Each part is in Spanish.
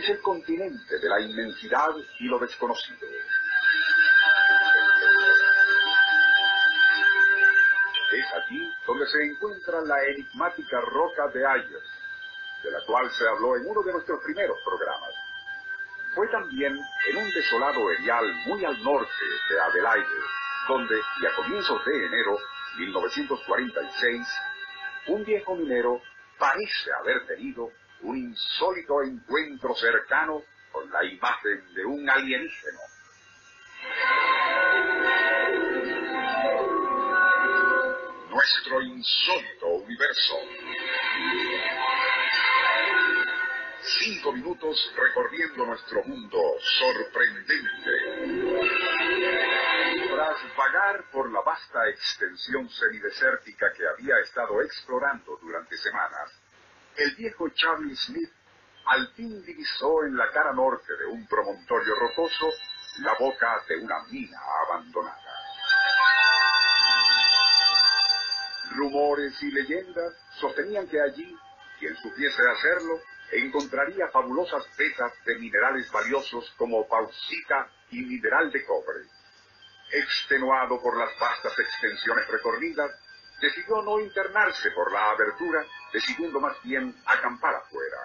Es el continente de la inmensidad y lo desconocido. Es allí donde se encuentra la enigmática roca de Ayers, de la cual se habló en uno de nuestros primeros programas. Fue también en un desolado erial muy al norte de Adelaide, donde, y a comienzos de enero 1946, un viejo minero parece haber tenido un insólito encuentro cercano con la imagen de un alienígeno. Nuestro insólito universo. Cinco minutos recorriendo nuestro mundo sorprendente. Tras vagar por la vasta extensión semidesértica que había estado explorando durante semanas, el viejo Charlie Smith al fin divisó en la cara norte de un promontorio rocoso la boca de una mina abandonada. Rumores y leyendas sostenían que allí, quien supiese hacerlo, encontraría fabulosas vetas de minerales valiosos como bauxita y mineral de cobre. Extenuado por las vastas extensiones recorridas, decidió no internarse por la abertura, decidiendo más bien acampar afuera.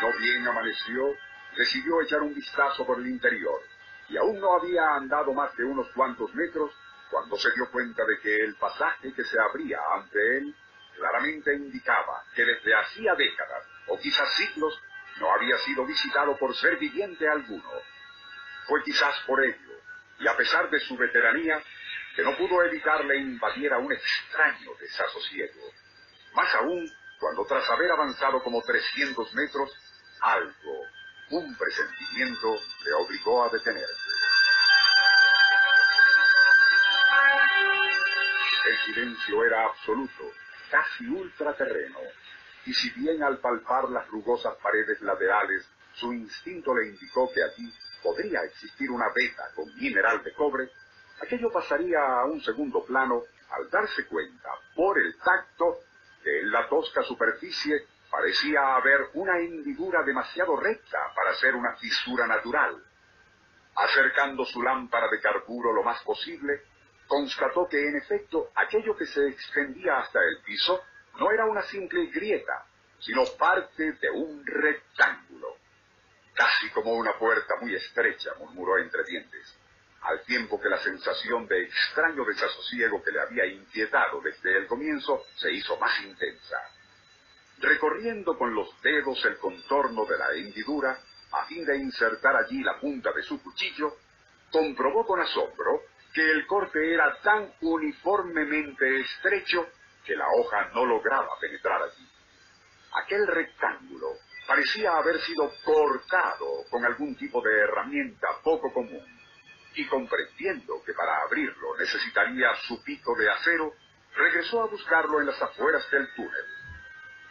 No bien amaneció, decidió echar un vistazo por el interior, y aún no había andado más de unos cuantos metros cuando se dio cuenta de que el pasaje que se abría ante él claramente indicaba que desde hacía décadas, o quizás siglos, no había sido visitado por ser viviente alguno. Fue quizás por ello, y a pesar de su veteranía, que no pudo evitarle invadiera un extraño desasosiego. Más aún, cuando tras haber avanzado como 300 metros, algo, un presentimiento, le obligó a detenerse. El silencio era absoluto, casi ultraterreno, y si bien al palpar las rugosas paredes laterales su instinto le indicó que allí podría existir una veta con mineral de cobre, aquello pasaría a un segundo plano al darse cuenta, por el tacto, que en la tosca superficie parecía haber una hendidura demasiado recta para ser una fisura natural. Acercando su lámpara de carburo lo más posible, constató que en efecto aquello que se extendía hasta el piso no era una simple grieta, sino parte de un rectángulo. Casi como una puerta muy estrecha, murmuró entre dientes, al tiempo que la sensación de extraño desasosiego que le había inquietado desde el comienzo se hizo más intensa. Recorriendo con los dedos el contorno de la hendidura, a fin de insertar allí la punta de su cuchillo, comprobó con asombro que el corte era tan uniformemente estrecho que la hoja no lograba penetrar allí. Aquel rectángulo parecía haber sido cortado con algún tipo de herramienta poco común, y comprendiendo que para abrirlo necesitaría su pico de acero, regresó a buscarlo en las afueras del túnel.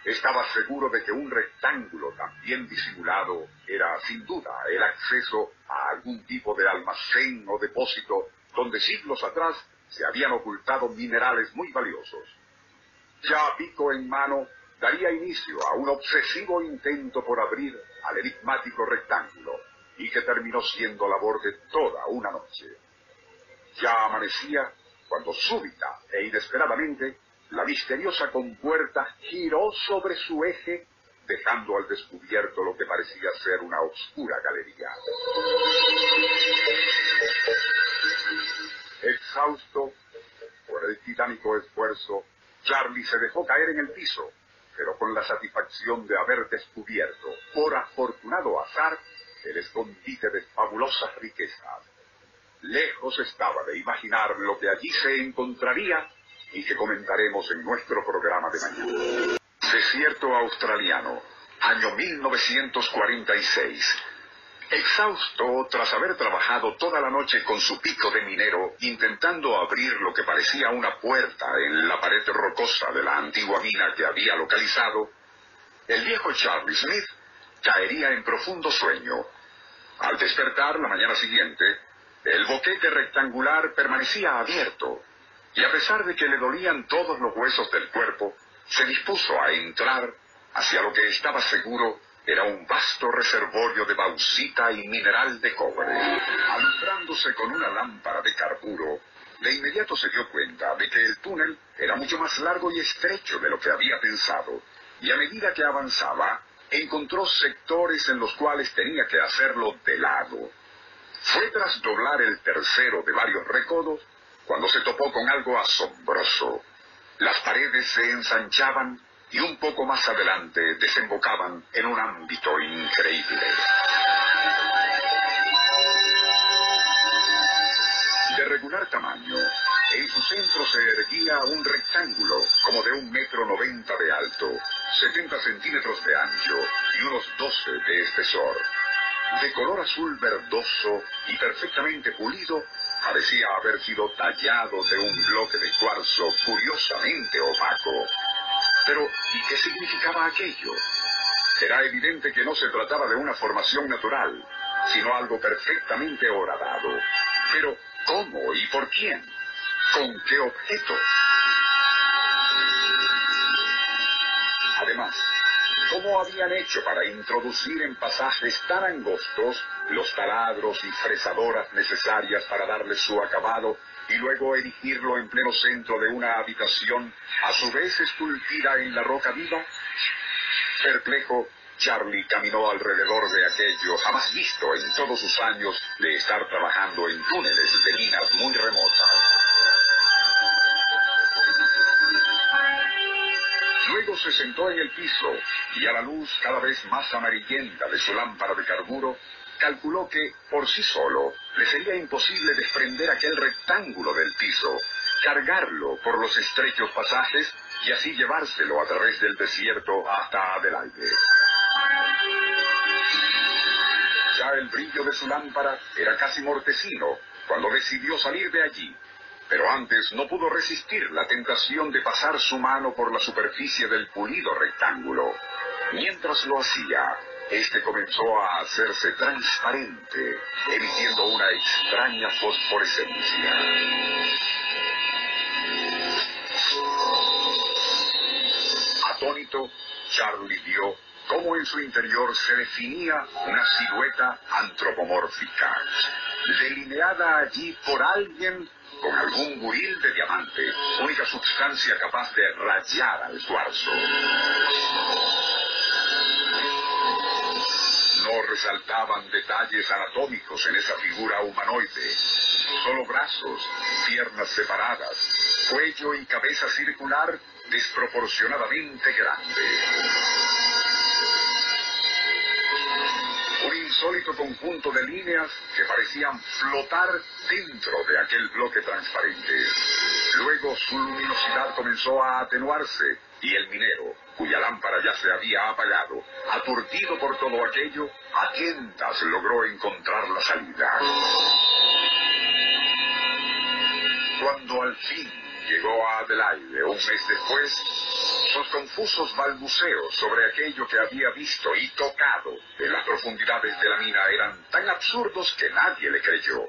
Estaba seguro de que un rectángulo tan bien disimulado era sin duda el acceso a algún tipo de almacén o depósito donde siglos atrás se habían ocultado minerales muy valiosos. Ya pico en mano, daría inicio a un obsesivo intento por abrir al enigmático rectángulo, y que terminó siendo labor de toda una noche. Ya amanecía cuando súbita e inesperadamente la misteriosa compuerta giró sobre su eje, dejando al descubierto lo que parecía ser una oscura galería. Exhausto por el titánico esfuerzo, Charlie se dejó caer en el piso, pero con la satisfacción de haber descubierto, por afortunado azar, el escondite de fabulosas riquezas. lejos estaba de imaginar lo que allí se encontraría y que comentaremos en nuestro programa de mañana. Desierto australiano, año 1946. Exhausto tras haber trabajado toda la noche con su pico de minero, intentando abrir lo que parecía una puerta en la pared rocosa de la antigua mina que había localizado, el viejo Charlie Smith caería en profundo sueño. Al despertar la mañana siguiente, el boquete rectangular permanecía abierto, y a pesar de que le dolían todos los huesos del cuerpo, se dispuso a entrar hacia lo que estaba seguro era un vasto reservorio de bauxita y mineral de cobre. Alumbrándose con una lámpara de carburo, de inmediato se dio cuenta de que el túnel era mucho más largo y estrecho de lo que había pensado, y a medida que avanzaba, encontró sectores en los cuales tenía que hacerlo de lado. Fue tras doblar el tercero de varios recodos cuando se topó con algo asombroso. Las paredes se ensanchaban y un poco más adelante desembocaban en un ámbito increíble. De regular tamaño, en su centro se erguía un rectángulo como de un metro noventa de alto, setenta centímetros de ancho y unos doce de espesor. De color azul verdoso y perfectamente pulido, parecía haber sido tallado de un bloque de cuarzo curiosamente opaco. Pero, ¿y qué significaba aquello? Era evidente que no se trataba de una formación natural, sino algo perfectamente horadado. Pero, ¿cómo y por quién? ¿Con qué objeto? ¿Cómo habían hecho para introducir en pasajes tan angostos los taladros y fresadoras necesarias para darle su acabado y luego erigirlo en pleno centro de una habitación, a su vez esculpida en la roca viva? Perplejo, Charlie caminó alrededor de aquello jamás visto en todos sus años de estar trabajando en túneles de minas muy remotas. Luego se sentó en el piso y a la luz cada vez más amarillenta de su lámpara de carburo, calculó que, por sí solo, le sería imposible desprender aquel rectángulo del piso, cargarlo por los estrechos pasajes y así llevárselo a través del desierto hasta Adelaide. Ya el brillo de su lámpara era casi mortecino cuando decidió salir de allí, pero antes no pudo resistir la tentación de pasar su mano por la superficie del pulido rectángulo. Mientras lo hacía, este comenzó a hacerse transparente, emitiendo una extraña fosforescencia. Atónito, Charlie vio cómo en su interior se definía una silueta antropomórfica, delineada allí por alguien con algún buril de diamante, única sustancia capaz de rayar al cuarzo. No resaltaban detalles anatómicos en esa figura humanoide, solo brazos, piernas separadas, cuello y cabeza circular desproporcionadamente grande. Un insólito conjunto de líneas que parecían flotar dentro de aquel bloque transparente. Luego su luminosidad comenzó a atenuarse y el minero, cuya lámpara ya se había apagado, aturdido por todo aquello, a tientas logró encontrar la salida. Cuando al fin llegó a Adelaide un mes después, sus confusos balbuceos sobre aquello que había visto y tocado en las profundidades de la mina eran tan absurdos que nadie le creyó.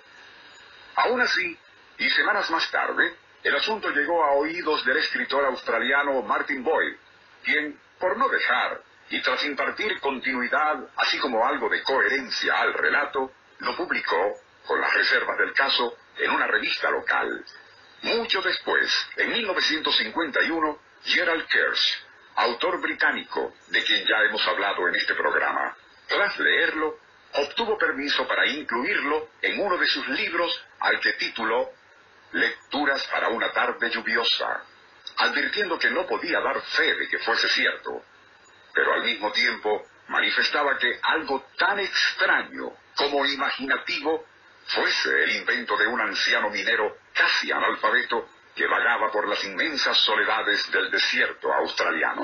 Aún así, y semanas más tarde, el asunto llegó a oídos del escritor australiano Martin Boyd, quien, por no dejar y tras impartir continuidad, así como algo de coherencia al relato, lo publicó, con las reservas del caso, en una revista local. Mucho después, en 1951, Gerald Kersh, autor británico de quien ya hemos hablado en este programa, tras leerlo, obtuvo permiso para incluirlo en uno de sus libros al que tituló Lecturas para una tarde lluviosa, advirtiendo que no podía dar fe de que fuese cierto, pero al mismo tiempo manifestaba que algo tan extraño como imaginativo fuese el invento de un anciano minero casi analfabeto que vagaba por las inmensas soledades del desierto australiano.